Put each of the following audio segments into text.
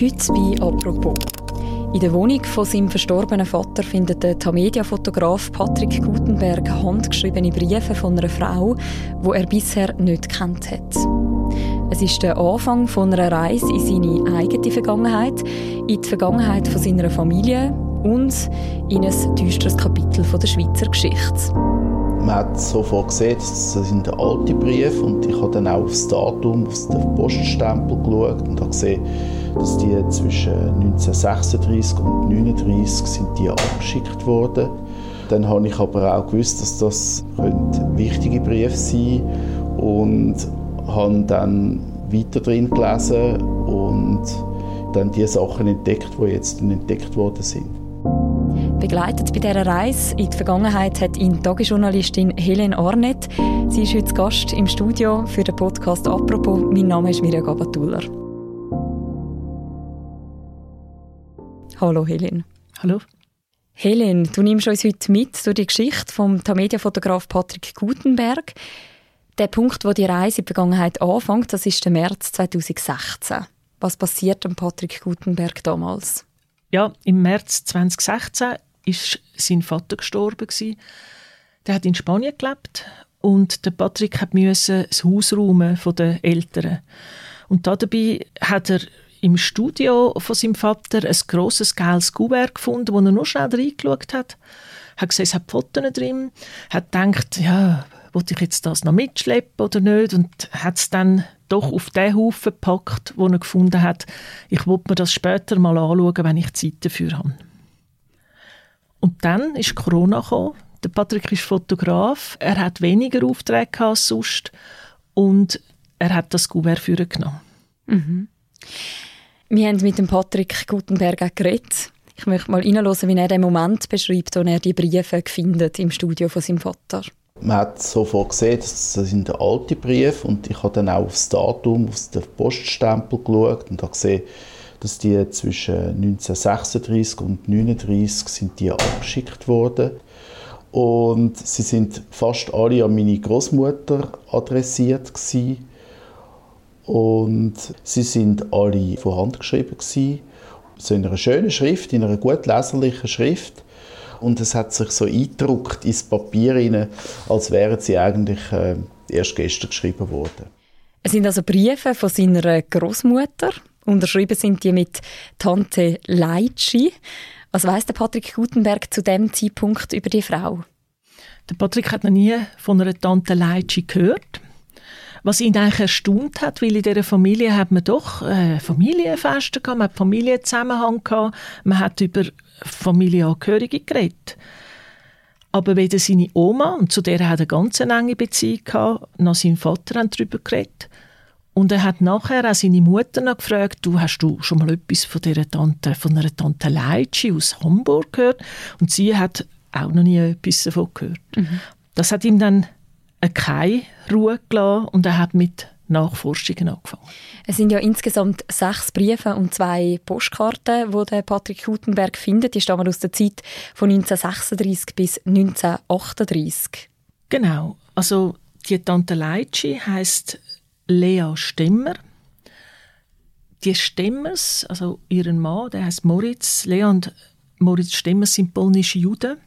Heute bei «Apropos». In der Wohnung von seinem verstorbenen Vater findet der Tamedia-Fotograf Patrick Gutenberg handgeschriebene Briefe von einer Frau, die er bisher nicht kennt hat. Es ist der Anfang von einer Reise in seine eigene Vergangenheit, in die Vergangenheit von seiner Familie und in ein düsteres Kapitel von der Schweizer Geschichte. Man hat sofort gesehen, das sind alte Briefe und ich habe dann auch aufs Datum, auf den Poststempel geschaut und habe gesehen, dass die zwischen 1936 und 1939 sind die abgeschickt wurden. Dann habe ich aber auch gewusst, dass das wichtige Briefe sein und habe dann weiter drin gelesen und dann die Sachen entdeckt, die jetzt entdeckt worden sind. Begleitet bei dieser Reise in die Vergangenheit hat ihn Tagesjournalistin Helen Arnett. Sie ist heute Gast im Studio für den Podcast «Apropos». Mein Name ist Mirja Gabatuller. Hallo Helen. Hallo. Helen, du nimmst uns heute mit durch die Geschichte vom Tamedia-Fotograf Patrick Gutenberg. Der Punkt, wo die Reise in die Vergangenheit anfängt, das ist der März 2016. Was passiert am Patrick Gutenberg damals? Ja, im März 2016 ist sein Vater gestorben Der hat in Spanien gelebt und der Patrick hat müssen das Haus räumen von den Eltern. Und dabei hat er im Studio von seinem Vater ein grosses gelbes Kuvert gefunden, wo er nur schnell reingeschaut hat. Er hat gesehen, es hat Fotos drin. Hat gedacht, ja, wollte ich jetzt das noch mitschleppen oder nicht? Und hat es dann doch auf den Haufen gepackt, wo er gefunden hat, ich wollte mir das später mal anschauen, wenn ich Zeit dafür habe. Und dann ist Corona gekommen. Der Patrick ist Fotograf. Er hat weniger Aufträge als sonst. Und er hat das für genommen. Mhm. Wir haben mit dem Patrick Gutenberg geredet. Ich möchte mal reinhören, wie er den Moment beschreibt, wo er die Briefe findet im Studio von seinem Vater. Man hat sofort gesehen, das sind alte Briefe und ich habe dann auch aufs Datum, auf den Poststempel geschaut und habe gesehen, dass die zwischen 1936 und 1939 sind die abgeschickt worden. Und sie sind fast alle an meine Großmutter adressiert gewesen. Und sie sind alle von Hand geschrieben gewesen. So in einer schönen Schrift, in einer gut leserlichen Schrift. Und es hat sich so eingedruckt ins Papier rein, als wären sie eigentlich äh, erst gestern geschrieben worden. Es sind also Briefe von seiner Großmutter. Unterschrieben sind die mit Tante Leitschi. Was weiß der Patrick Gutenberg zu dem Zeitpunkt über die Frau? Der Patrick hat noch nie von einer Tante Leitschi gehört. Was ihn eigentlich erstaunt hat, weil in dieser Familie hat man doch äh, Familienfeste gehabt, man hat Familienzusammenhang gehabt, man hat über Familienangehörige geredet. Aber weder seine Oma, und zu der hat er eine ganz enge Beziehung gehabt, noch sein Vater haben darüber geredet. Und er hat nachher auch seine Mutter noch gefragt, du hast du schon mal etwas von dieser Tante, von einer Tante Leitschi aus Hamburg gehört? Und sie hat auch noch nie etwas davon gehört. Mhm. Das hat ihm dann keine Ruhe gelassen und er hat mit Nachforschungen angefangen. Es sind ja insgesamt sechs Briefe und zwei Postkarten, die der Patrick Gutenberg findet. Die stammen aus der Zeit von 1936 bis 1938. Genau. Also die Tante Leitschi heißt Lea Stemmer. Die Stemmers, also ihren Mann, der heißt Moritz. Lea und Moritz Stemmers sind polnische Juden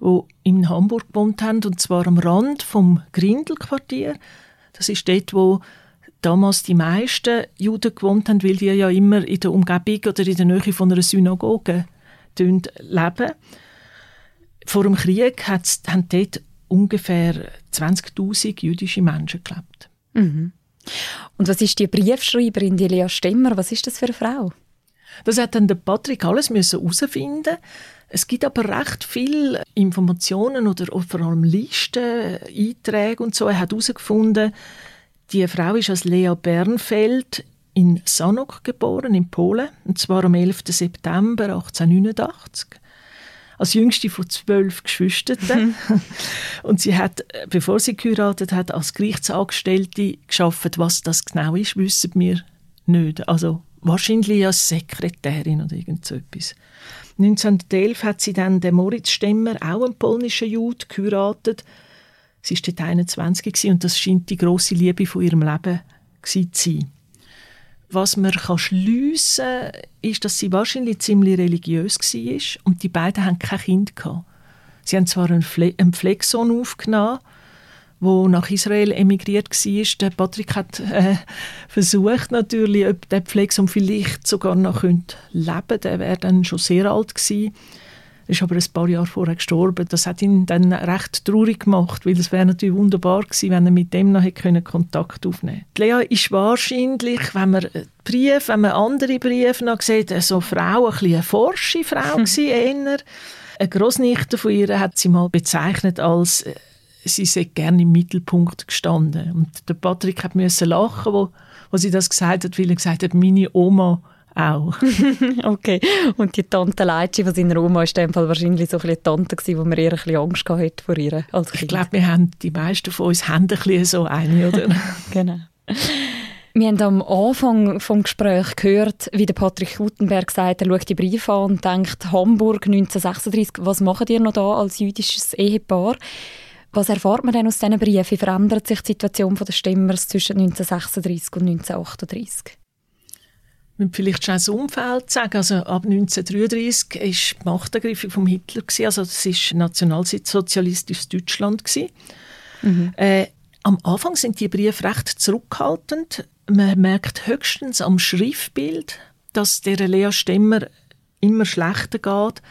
die in Hamburg gewohnt haben, und zwar am Rand vom Grindelquartier. Das ist dort, wo damals die meisten Juden gewohnt haben, weil die ja immer in der Umgebung oder in der Nähe von einer Synagoge leben. Vor dem Krieg haben dort ungefähr 20.000 jüdische Menschen gelebt. Mhm. Und was ist die Briefschreiberin, die Lea Stemmer? Was ist das für eine Frau? Das hat dann der Patrick alles herausfinden es gibt aber recht viele Informationen oder vor allem Listen, Einträge und so. Er hat herausgefunden, die Frau ist als Lea Bernfeld in Sanok geboren, in Polen, und zwar am 11. September 1889 als jüngste von zwölf Geschwistern. und sie hat, bevor sie geheiratet hat, als Gerichtsangestellte geschafft. Was das genau ist, wissen wir nicht. Also wahrscheinlich als Sekretärin oder irgend so etwas. 1911 hat sie dann den Moritz Stemmer, auch einen polnischen Jude, geheiratet. Sie war dort 21 und das scheint die grosse Liebe von ihrem Leben zu sein. Was man kann schliessen kann, ist, dass sie wahrscheinlich ziemlich religiös war und die beiden haben kein Kind. Sie haben zwar einen, Pfle einen Pflegesohn aufgenommen, wo nach Israel emigriert war. Der Patrick hat äh, versucht natürlich, ob der Pflegesohn vielleicht sogar noch leben könnte. Der wäre dann schon sehr alt gewesen ist aber ein paar Jahre vorher gestorben. Das hat ihn dann recht traurig gemacht, weil es wäre natürlich wunderbar gewesen, wenn er mit dem noch hätte Kontakt aufnehmen konnte. Lea ist wahrscheinlich, wenn man Briefe, wenn man andere Briefe noch sieht, so Frau, ein bisschen eine forsche Frau hm. gewesen, eher. Eine Großnichte von ihr hat sie mal bezeichnet als äh, sie sei gerne im Mittelpunkt gestanden. Und der Patrick hat müssen lachen, wo, wo sie das gesagt hat, weil er gesagt hat, meine Oma auch. okay. Und die Tante Leitschi von seiner Oma war in dem Fall wahrscheinlich so ein eine Tante, gewesen, wo man eher ein bisschen Angst hatte vor ihr als Kind. Ich glaube, wir haben, die meisten von uns haben ein bisschen so eine, oder? genau. Wir haben am Anfang des Gesprächs gehört, wie der Patrick Gutenberg sagt, er schaut die Briefe an und denkt, Hamburg 1936, was macht ihr noch da als jüdisches Ehepaar? Was erfahrt man denn aus diesen Briefen? Wie verändert sich die Situation der Stimmers zwischen 1936 und 1938? müssen vielleicht schon das Umfeld sagen. Also ab 1933 war die Machtergreifung von Hitler. Gewesen. Also das war nationalsozialistisches Deutschland. Mhm. Äh, am Anfang sind die Briefe recht zurückhaltend. Man merkt höchstens am Schriftbild, dass der Lea Stemmer immer schlechter geht.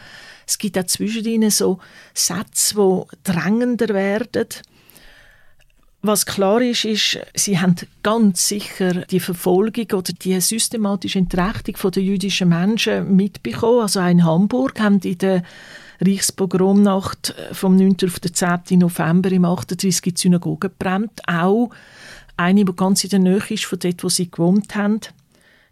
Es gibt auch zwischen ihnen so Sätze, die drängender werden. Was klar ist, ist, sie haben ganz sicher die Verfolgung oder die systematische Entrechtung der jüdischen Menschen mitbekommen. Also in Hamburg haben in der Reichspogromnacht vom 9. auf den 10. November im 38 die Synagoge gebrannt. Auch eine, die ganz in der Nähe ist von dort, wo sie gewohnt haben.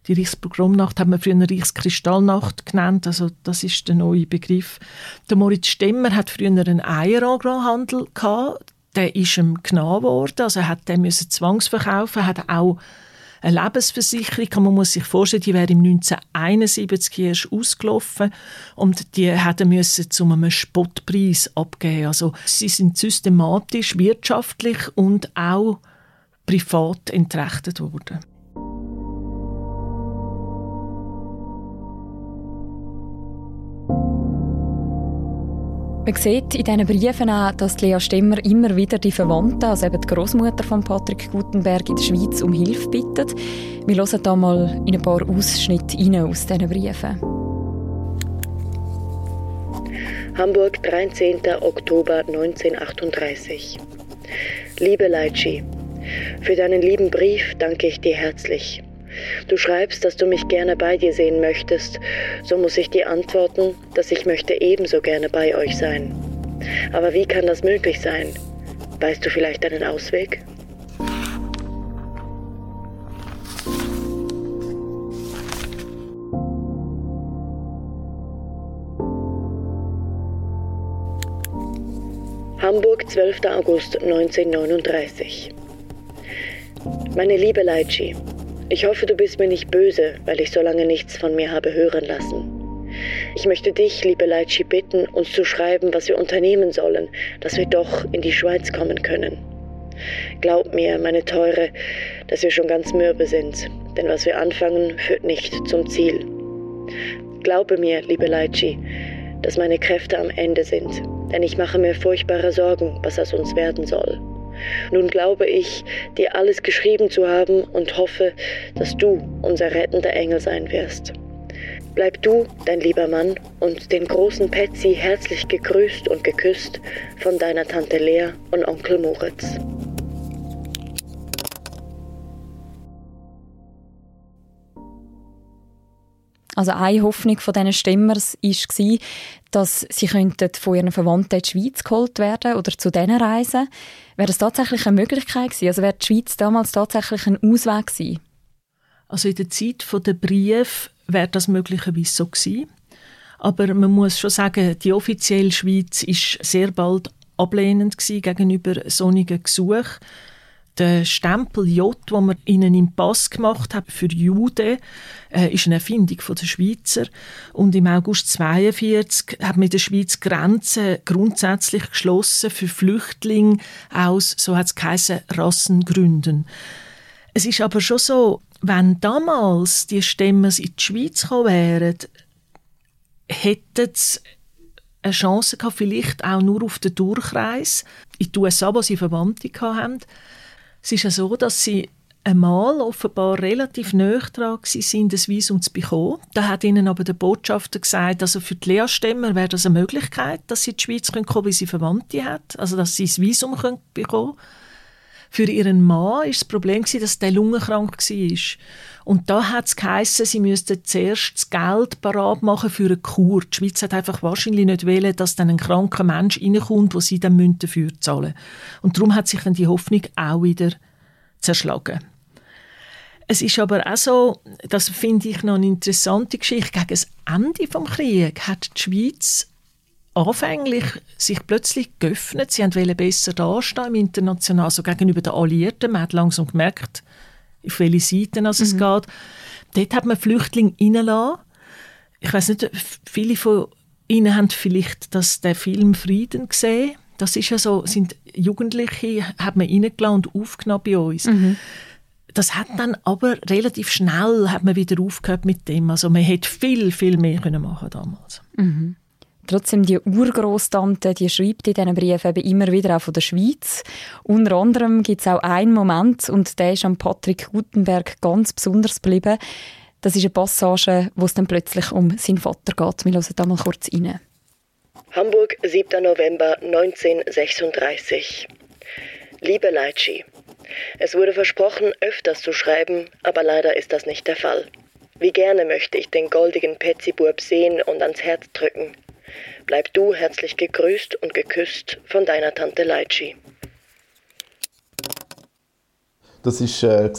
Die Reichspogromnacht haben wir früher Reichskristallnacht genannt, also das ist der neue Begriff. Der Moritz Stemmer hat früher einen Eierangrohandel gehabt der ist ihm genommen worden, also er hat den müssen zwangsverkaufen, hat auch eine Lebensversicherung, man muss sich vorstellen, die wäre im 1971 erst ausgelaufen und die hat er müssen zu einem Spottpreis abgeben. Also sie sind systematisch, wirtschaftlich und auch privat entrechtet worden. Man sieht in diesen Briefen auch, dass Lea Stemmer immer wieder die Verwandten, also eben die Großmutter von Patrick Gutenberg in der Schweiz um Hilfe bittet. Wir hören da mal in ein paar Ausschnitte aus diesen Briefen. Hamburg, 13. Oktober 1938. Liebe Leitschi, für deinen lieben Brief danke ich dir herzlich. Du schreibst, dass du mich gerne bei dir sehen möchtest, so muss ich dir antworten, dass ich möchte ebenso gerne bei euch sein. Aber wie kann das möglich sein? Weißt du vielleicht einen Ausweg? Hamburg, 12. August 1939. Meine liebe Leitschi, ich hoffe, du bist mir nicht böse, weil ich so lange nichts von mir habe hören lassen. Ich möchte dich, liebe Leitschi, bitten, uns zu schreiben, was wir unternehmen sollen, dass wir doch in die Schweiz kommen können. Glaub mir, meine Teure, dass wir schon ganz mürbe sind, denn was wir anfangen, führt nicht zum Ziel. Glaube mir, liebe Leitschi, dass meine Kräfte am Ende sind, denn ich mache mir furchtbare Sorgen, was aus uns werden soll. Nun glaube ich, dir alles geschrieben zu haben und hoffe, dass du unser rettender Engel sein wirst. Bleib du, dein lieber Mann, und den großen Patsy herzlich gegrüßt und geküsst von deiner Tante Lea und Onkel Moritz. Also eine Hoffnung von diesen Stimmers war, dass sie von ihren Verwandten in die Schweiz geholt werden oder zu denen reisen. Wäre das tatsächlich eine Möglichkeit gewesen? Also wäre die Schweiz damals tatsächlich ein Ausweg gewesen? Also in der Zeit der Brief wäre das möglicherweise so gewesen. Aber man muss schon sagen, die offizielle Schweiz ist sehr bald ablehnend gegenüber sonnigen Gesuchen. Der Stempel J, den man ihnen im Pass gemacht hat für Juden, äh, ist eine Erfindung der Schweizer. Und im August 42 hat man der Schweiz Grenzen grundsätzlich geschlossen für Flüchtlinge aus, so hat es geheißen, Rassengründen. Es ist aber schon so, wenn damals die Stemmers in die Schweiz gekommen wären, hätten sie eine Chance gehabt, vielleicht auch nur auf den Durchreis in die USA, wo sie Verwandte hatten. Es ist ja so, dass sie einmal offenbar relativ nahe dran sind, ein Visum zu bekommen. Da hat ihnen aber der Botschafter gesagt, also für die Lehrstämmer wäre das eine Möglichkeit, dass sie in die Schweiz kommen können, weil sie Verwandte hat, also dass sie das Visum können bekommen Für ihren Mann war das Problem, dass der lungenkrank war. Und da hat es sie müssten zuerst das Geld parat machen für eine Kur. Die Schweiz hat einfach wahrscheinlich nicht wollen, dass dann ein kranker Mensch reinkommt, wo sie dann dafür zahlen müssen. Und darum hat sich dann die Hoffnung auch wieder zerschlagen. Es ist aber auch so, das finde ich noch eine interessante Geschichte, gegen das Ende des Krieges hat die Schweiz anfänglich sich plötzlich geöffnet. Sie wollten besser dastehen im International, also gegenüber den Alliierten. Man hat langsam gemerkt, auf welche Seiten es mhm. geht. Dort hat man Flüchtlinge reingelassen. Ich weiß nicht, viele von Ihnen haben vielleicht das, den Film «Frieden» gesehen. Das ist ja so, sind Jugendliche, hat man reingelassen und aufgenommen bei uns. Mhm. Das hat dann aber relativ schnell hat man wieder aufgehört mit dem. Also man hätte viel, viel mehr können machen damals. Mhm. Trotzdem, die Urgroßtante, die schreibt in diesen Briefen eben immer wieder auch von der Schweiz. Unter anderem gibt es auch einen Moment, und der ist an Patrick Gutenberg ganz besonders geblieben. Das ist eine Passage, wo es dann plötzlich um seinen Vater geht. Wir hören da mal kurz rein. Hamburg, 7. November 1936. Liebe Leitschi, es wurde versprochen, öfters zu schreiben, aber leider ist das nicht der Fall. Wie gerne möchte ich den goldigen Petziburb sehen und ans Herz drücken. Bleib du herzlich gegrüßt und geküsst von deiner Tante Leitschi. Das war, äh,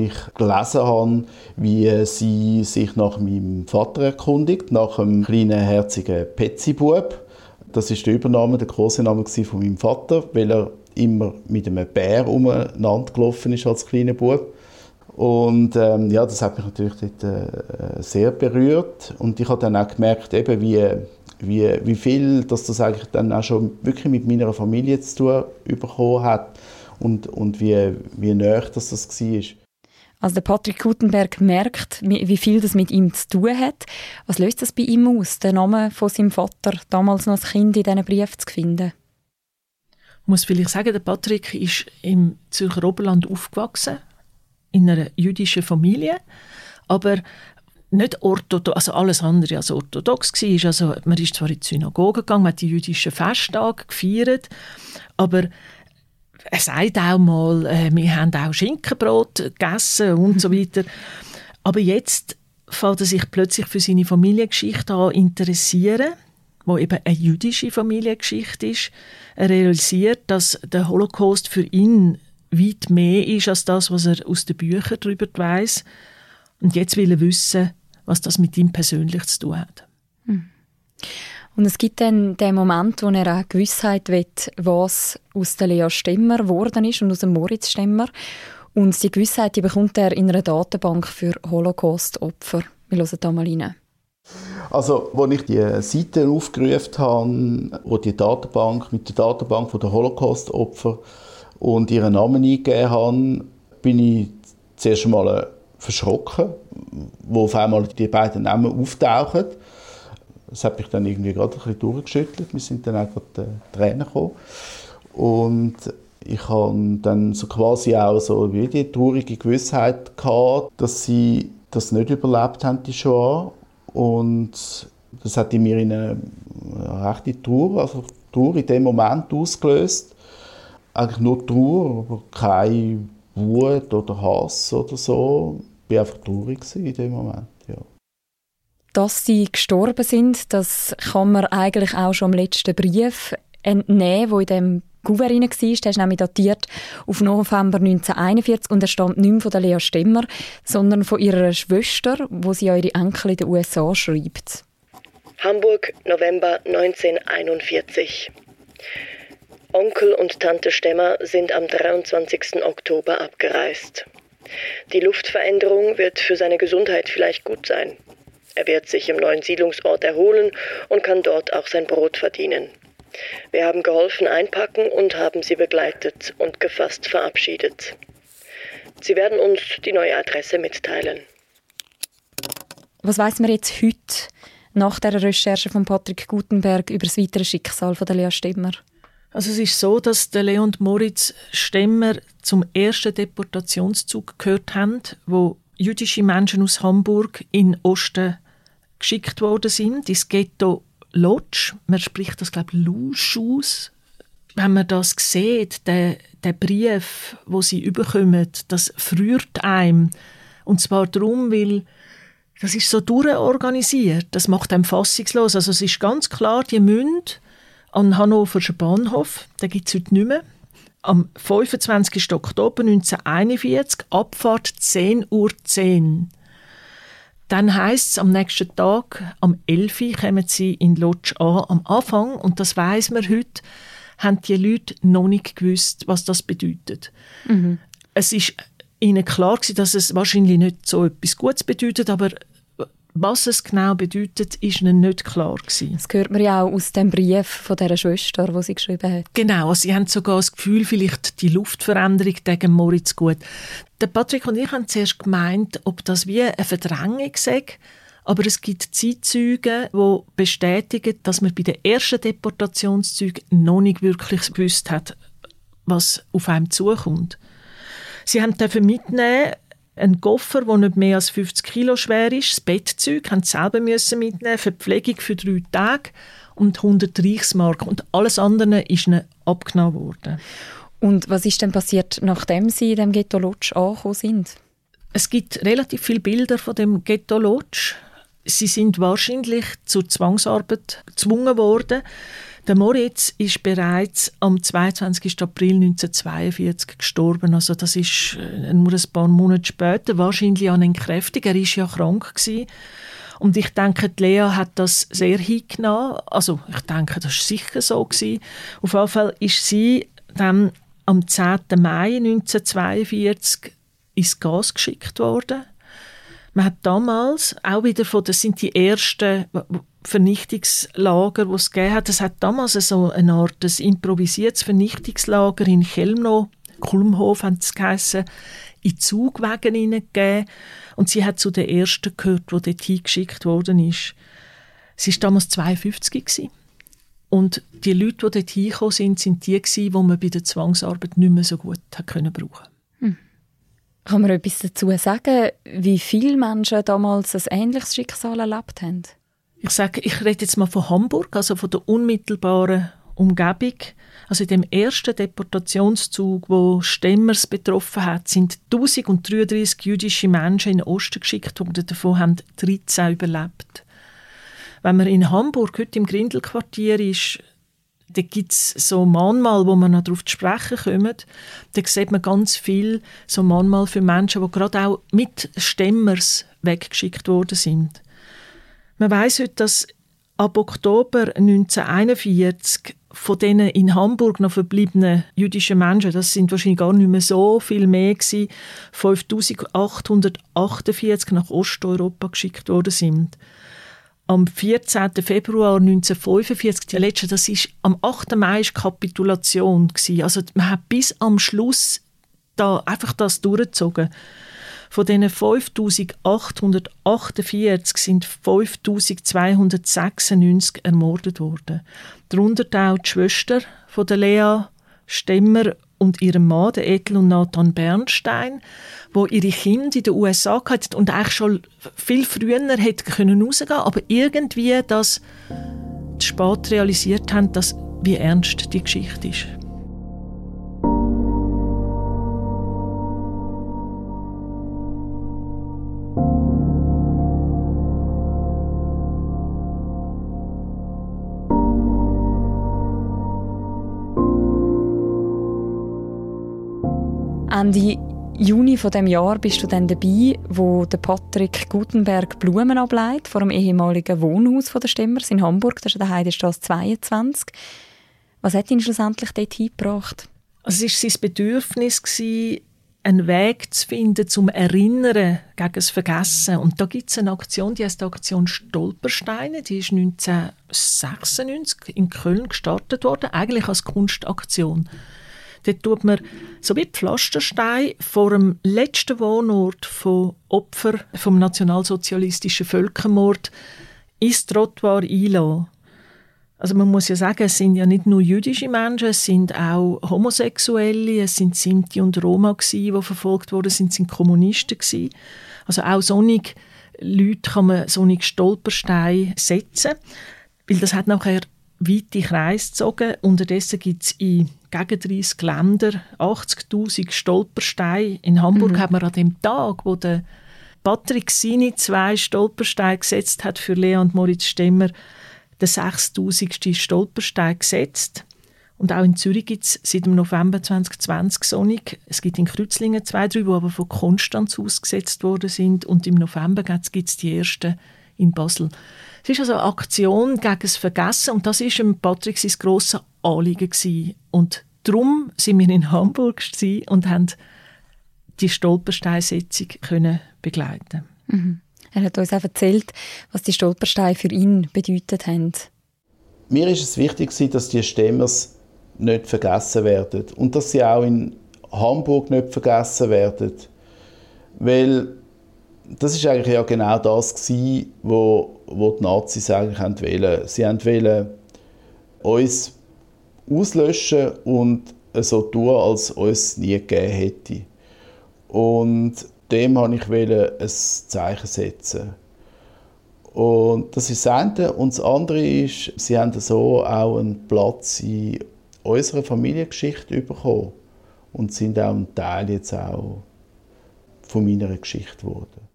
ich gelesen habe, wie sie sich nach meinem Vater erkundigt, nach einem kleinen, herzigen Petzibub. Das ist der Übername, der große Name von meinem Vater, weil er immer mit einem Bär umeinander gelaufen ist als kleiner Bub. Und ähm, ja, das hat mich natürlich dort, äh, sehr berührt. Und ich habe dann auch gemerkt, eben, wie, wie, wie viel dass das eigentlich dann auch schon wirklich mit meiner Familie zu tun bekommen hat und, und wie, wie nah das, das war. Also der Patrick Gutenberg merkt, wie viel das mit ihm zu tun hat. Was löst das bei ihm aus, den Namen von seinem Vater damals noch als Kind in diesen Brief zu finden? Ich muss vielleicht sagen, der Patrick ist im Zürcher Oberland aufgewachsen, in einer jüdischen Familie, aber nicht orthodox, also alles andere als orthodox war. Also man ist zwar in die Synagoge gegangen, man hat die jüdischen Festtage gefeiert, aber er sagt auch mal, äh, wir haben auch Schinkenbrot gegessen und so weiter. Aber jetzt fällt er sich plötzlich für seine Familiengeschichte an interessieren, wo eben eine jüdische Familiengeschichte ist. Er realisiert, dass der Holocaust für ihn weit mehr ist als das, was er aus den Büchern darüber weiß. Und jetzt will er wissen, was das mit ihm persönlich zu tun hat. Hm. Und es gibt dann den Moment, wo er auch Gewissheit will, was aus der Lea Stemmer geworden ist und aus dem Moritz Stemmer. Und die Gewissheit die bekommt er in einer Datenbank für Holocaust-Opfer. Wir hören da mal rein. Also, als ich die Seite aufgerufen habe, wo die Datenbank mit der Datenbank der Holocaust-Opfer und ihren Namen eingegeben habe, bin ich zuerst einmal verschrocken, wo auf einmal die beiden Namen auftauchen. Das hat mich dann irgendwie gerade ein bisschen durchgeschüttelt. Wir sind dann auch gerade Tränen gekommen. Und ich habe dann so quasi auch so wie die traurige Gewissheit gehabt, dass sie das nicht überlebt haben, die Shoah. Und das hat in mir eine rechte Trauer, also Trauer in dem Moment ausgelöst. Eigentlich nur Trauer, aber keine Wut oder Hass oder so. War einfach traurig in dem Moment, ja. Dass sie gestorben sind, das kann man eigentlich auch schon im letzten Brief entnehmen, wo in dem Gouverneur war. Der ist nämlich datiert auf November 1941 und er stammt nicht mehr von der Lea Stemmer, sondern von ihrer Schwester, wo sie an ihre Enkel in den USA schreibt. Hamburg, November 1941. Onkel und Tante Stemmer sind am 23. Oktober abgereist. Die Luftveränderung wird für seine Gesundheit vielleicht gut sein. Er wird sich im neuen Siedlungsort erholen und kann dort auch sein Brot verdienen. Wir haben geholfen einpacken und haben sie begleitet und gefasst verabschiedet. Sie werden uns die neue Adresse mitteilen. Was weiß man jetzt heute nach der Recherche von Patrick Gutenberg über das weitere Schicksal von der Lea Stemmer? Also es ist so, dass der Leon Moritz Stemmer zum ersten Deportationszug gehört haben, wo jüdische Menschen aus Hamburg in Osten geschickt worden sind, ins Ghetto Lodz. Man spricht das, glaube ich, Lusch aus. Wenn man das sieht, der, der Brief, wo sie überkommen, das früht einem. Und zwar darum, weil das ist so durchorganisiert. Das macht einem fassungslos. Also es ist ganz klar, die müssen an Hannoverschen Bahnhof, den gibt es heute nicht mehr, am 25. Oktober 1941, Abfahrt 10.10 Uhr. 10. Dann heisst es, am nächsten Tag, am 11. Uhr, kommen sie in Lodge an, am Anfang, und das weiß man heute, haben die Leute noch nicht gewusst, was das bedeutet. Mhm. Es ist ihnen klar gewesen, dass es wahrscheinlich nicht so etwas Gutes bedeutet, aber was es genau bedeutet, ist ihnen nicht klar gewesen. Das hört man ja auch aus dem Brief von der Schwester, wo sie geschrieben hat. Genau, also sie haben sogar das Gefühl, vielleicht die Luftveränderung gegen Moritz gut. Der Patrick und ich haben zuerst gemeint, ob das wie eine Verdrängung sei, aber es gibt Zeitzeugen, die bestätigen, dass man bei den ersten Deportationszügen noch nicht wirklich gewusst hat, was auf einem zukommt. Sie haben dürfen mitnehmen ein Koffer, der nicht mehr als 50 Kilo schwer ist, das Bettzeug, haben sie selber müssen mitnehmen, Verpflegung für drei Tage und 100 Reichsmark. Und alles andere ist ihnen abgenommen worden. Und was ist denn passiert, nachdem sie in dem Ghetto Lodge angekommen sind? Es gibt relativ viele Bilder von dem Ghetto Lodge. Sie sind wahrscheinlich zur Zwangsarbeit gezwungen worden. Der Moritz ist bereits am 22. April 1942 gestorben. Also das ist äh, nur ein paar Monate später, wahrscheinlich an Entkräftung. Er ist ja krank gewesen. Und ich denke, die Lea hat das sehr hingenommen. Also ich denke, das war sicher so. Gewesen. Auf jeden Fall ist sie dann am 10. Mai 1942 ins Gas geschickt worden. Man hat damals auch wieder von, das sind die ersten Vernichtungslager, die es gegeben hat. Es hat damals so eine Art ein improvisiertes Vernichtungslager in Chelmno, Kulmhof haben es geheissen, in Zugwagen hineingegeben. Und sie hat zu den ersten gehört, die dort hingeschickt worden ist. Sie war damals 52 gewesen. Und die Leute, die dort hingekommen sind, sind die gewesen, die man bei der Zwangsarbeit nicht mehr so gut brauchen. Kann man etwas dazu sagen, wie viele Menschen damals ein ähnliches Schicksal erlebt haben? Ich sage, ich rede jetzt mal von Hamburg, also von der unmittelbaren Umgebung. Also in dem ersten Deportationszug, wo Stemmers betroffen hat, sind 1033 jüdische Menschen in den Osten geschickt worden. Davon haben 13 überlebt. Wenn man in Hamburg heute im Grindelquartier ist, da gibt es so Mahnmal, wo man noch darauf zu sprechen kommt. Da sieht man ganz viel so Mahnmal für Menschen, die gerade auch mit Stemmers weggeschickt worden sind. Man weiß heute, dass ab Oktober 1941 von denen in Hamburg noch verbliebenen jüdischen Menschen, das sind wahrscheinlich gar nicht mehr so viel mehr gewesen, 5848 nach Osteuropa geschickt worden sind. Am 14. Februar 1945, die letzte, das ist am 8. Mai ist Kapitulation. Also man hat bis am Schluss da einfach das durchgezogen. Von diesen 5848 sind 5296 ermordet worden. Darunter auch die Schwester von der Lea Stemmer und ihrem Mann, der Ethel und Nathan Bernstein, wo ihre Kinder in den USA hatten und eigentlich schon viel früher hätten können aber irgendwie das spät realisiert haben, dass wie ernst die Geschichte ist. Ende Juni von dem Jahr bist du dann dabei, wo der Patrick Gutenberg Blumen ableitet vor dem ehemaligen Wohnhaus von der Stemmers in Hamburg. Das ist der Heidestraße 22. Was hat ihn schlussendlich dort hingebracht? Also es war sein Bedürfnis, einen Weg zu finden zum Erinnern gegen das Vergessen. Und da gibt es eine Aktion, die heißt die Aktion Stolpersteine. Die ist 1996 in Köln gestartet worden, eigentlich als Kunstaktion. Dort tut man so wie Pflasterstein vor dem letzten Wohnort von Opfern vom nationalsozialistischen Völkermord ins Trottoir einlassen. Also man muss ja sagen, es sind ja nicht nur jüdische Menschen, es sind auch Homosexuelle, es sind Sinti und Roma gewesen, die verfolgt wurden, es sind, sind Kommunisten gewesen. Also auch solche Leute kann man solche Stolpersteine setzen, weil das hat nachher weite Kreise gezogen. Unterdessen gibt es in gegen 30 Ländern 80'000 Stolpersteine. In Hamburg mhm. hat man an dem Tag, wo der Patrick seine zwei Stolpersteine gesetzt hat für Lea und Moritz Stemmer, den 6000. Stolperstein gesetzt. Und auch in Zürich gibt es seit dem November 2020 Sonic. Es gibt in Kreuzlingen zwei, drei, die aber von Konstanz ausgesetzt worden sind. Und im November gibt es die ersten in Basel. Es ist also eine Aktion gegen das Vergessen und das war Patrick sein grosses Anliegen. Gewesen. Und darum sind wir in Hamburg und haben die Stolpersteinsetzung können begleiten mhm. Er hat uns auch erzählt, was die Stolpersteine für ihn bedeutet haben. Mir ist es wichtig, dass die Stemmers nicht vergessen werden und dass sie auch in Hamburg nicht vergessen werden. Weil das ist eigentlich ja genau das gewesen, wo, wo die Nazis eigentlich wollen. Sie wollten uns auslöschen und so tun, als uns nie gegeben hätte. Und dem wollte ich ein Zeichen setzen. Und das ist das eine. Und das andere ist, sie haben so auch einen Platz in unserer Familiengeschichte bekommen und sind auch ein Teil jetzt auch von meiner Geschichte geworden.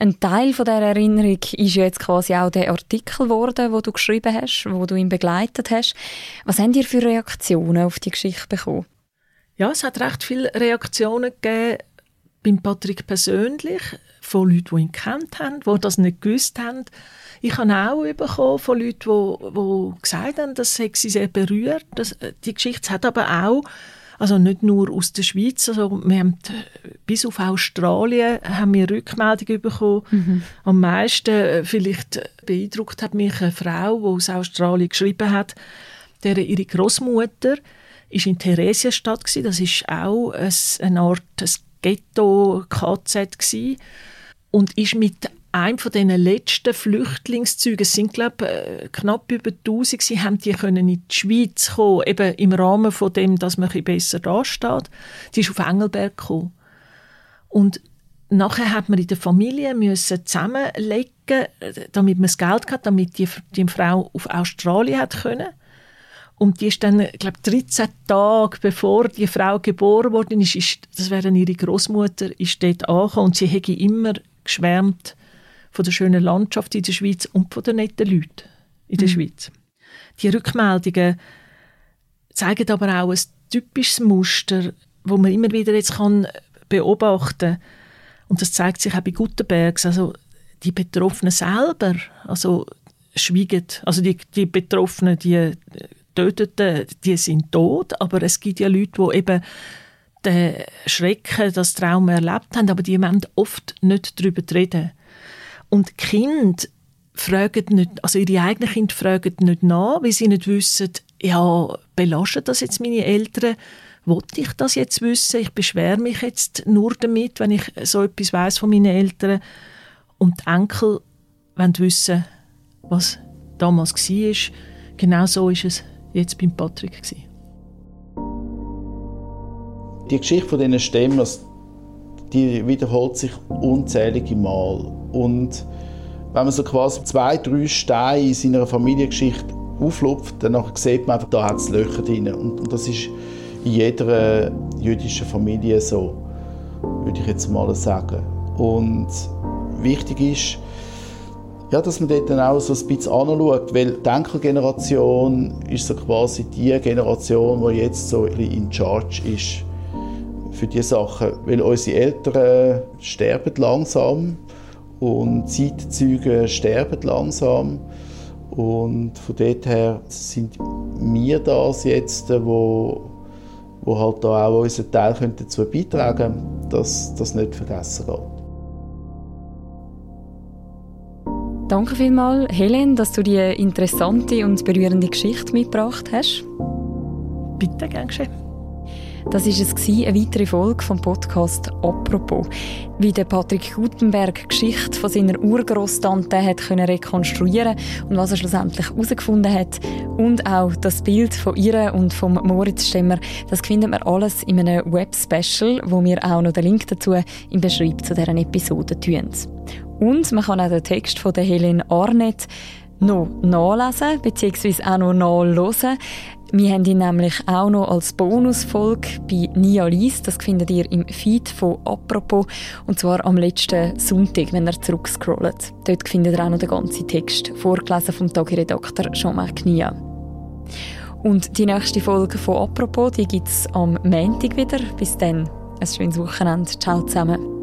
Ein Teil von der Erinnerung ist ja jetzt quasi auch der Artikel geworden, wo du geschrieben hast, wo du ihn begleitet hast. Was haben ihr für Reaktionen auf die Geschichte bekommen? Ja, es hat recht viele Reaktionen gegeben beim Patrick persönlich, von Leuten, die ihn kennt haben, die das nicht gewusst haben. Ich habe auch bekommen von Leuten, die, die gesagt haben, das hat sie sehr berührt. Das, die Geschichte hat aber auch, also nicht nur aus der Schweiz, also wir haben bis auf Australien haben wir Rückmeldungen bekommen. Mhm. Am meisten äh, vielleicht beeindruckt hat mich eine Frau, die aus Australien geschrieben hat, deren ihre Großmutter ist in Theresienstadt gewesen. Das ist auch eine Art ein Ghetto-KZ und ist mit einem von diesen letzten Flüchtlingszügen, es sind glaube äh, knapp über 1000, sie haben die können in die Schweiz kommen, eben im Rahmen von dem, dass man ein besser dasteht. Die ist auf Engelberg gekommen. Und nachher hat man in der Familie müssen zusammenlegen, damit man das Geld hat, damit die, die Frau auf Australien hat können. Und die ist dann, glaube 13 Tage bevor die Frau geboren worden ist, ist das wäre ihre Großmutter, ist dort angekommen und sie hätte immer geschwärmt von der schönen Landschaft in der Schweiz und von den netten Leuten in der mhm. Schweiz. Die Rückmeldungen zeigen aber auch ein typisches Muster, wo man immer wieder jetzt kann beobachten und das zeigt sich auch bei Gutenbergs, also die Betroffenen selber, also schweigen, also die, die Betroffenen, die Getöteten, die sind tot, aber es gibt ja Leute, die eben den Schrecken, das Trauma erlebt haben, aber die wollen oft nicht darüber reden. Und die fragen nicht, also ihre eigenen Kinder fragen nicht nach, weil sie nicht wissen, ja, belasten das jetzt meine Eltern? Wollte ich das jetzt wissen? Ich beschwere mich jetzt nur damit, wenn ich so etwas weiß von meinen Eltern. Und die Enkel wollen wissen, was damals war. Genau so ist es jetzt beim Patrick. Die Geschichte von diesen Stemmers, die wiederholt sich unzählige Mal. Und wenn man so quasi zwei, drei Steine in seiner Familiengeschichte auflupft, dann sieht man einfach, da hat es Löcher drin. Und, das ist in jeder jüdischen Familie so, würde ich jetzt mal sagen. Und wichtig ist, ja, dass man dort dann auch so ein bisschen anschaut, weil die Enkelgeneration ist so quasi die Generation, die jetzt so in charge ist für diese Sachen, weil unsere Eltern sterben langsam und Zeitzeugen sterben langsam und von dort her sind wir das jetzt, wo, wo halt da auch unseren Teil dazu beitragen können, dass das nicht vergessen geht. Danke vielmals, Helen, dass du die interessante und berührende Geschichte mitgebracht hast. Bitte, gern geschehen. Das ist es eine weitere Folge vom Podcast «Apropos». Wie der Patrick Gutenberg die Geschichte von seiner Urgroßtante hat können rekonstruieren und was er schlussendlich herausgefunden hat. Und auch das Bild von ihr und vom Moritz Stemmer, das findet man alles in einem Web-Special, wo wir auch noch den Link dazu im Beschreibung zu dieser Episode tun. Und man kann auch den Text von der Helene Arnett noch nachlesen bzw. auch noch nachhören. Wir haben ihn nämlich auch noch als Bonusfolge bei Nia Lies. Das findet ihr im Feed von «Apropos» und zwar am letzten Sonntag, wenn ihr zurückscrollt. Dort findet ihr auch noch den ganzen Text, vorgelesen vom Tagiredakteur Jean-Marc Nia. Und die nächste Folge von «Apropos» gibt es am Montag wieder. Bis dann, ein schönes Wochenende. Ciao zusammen.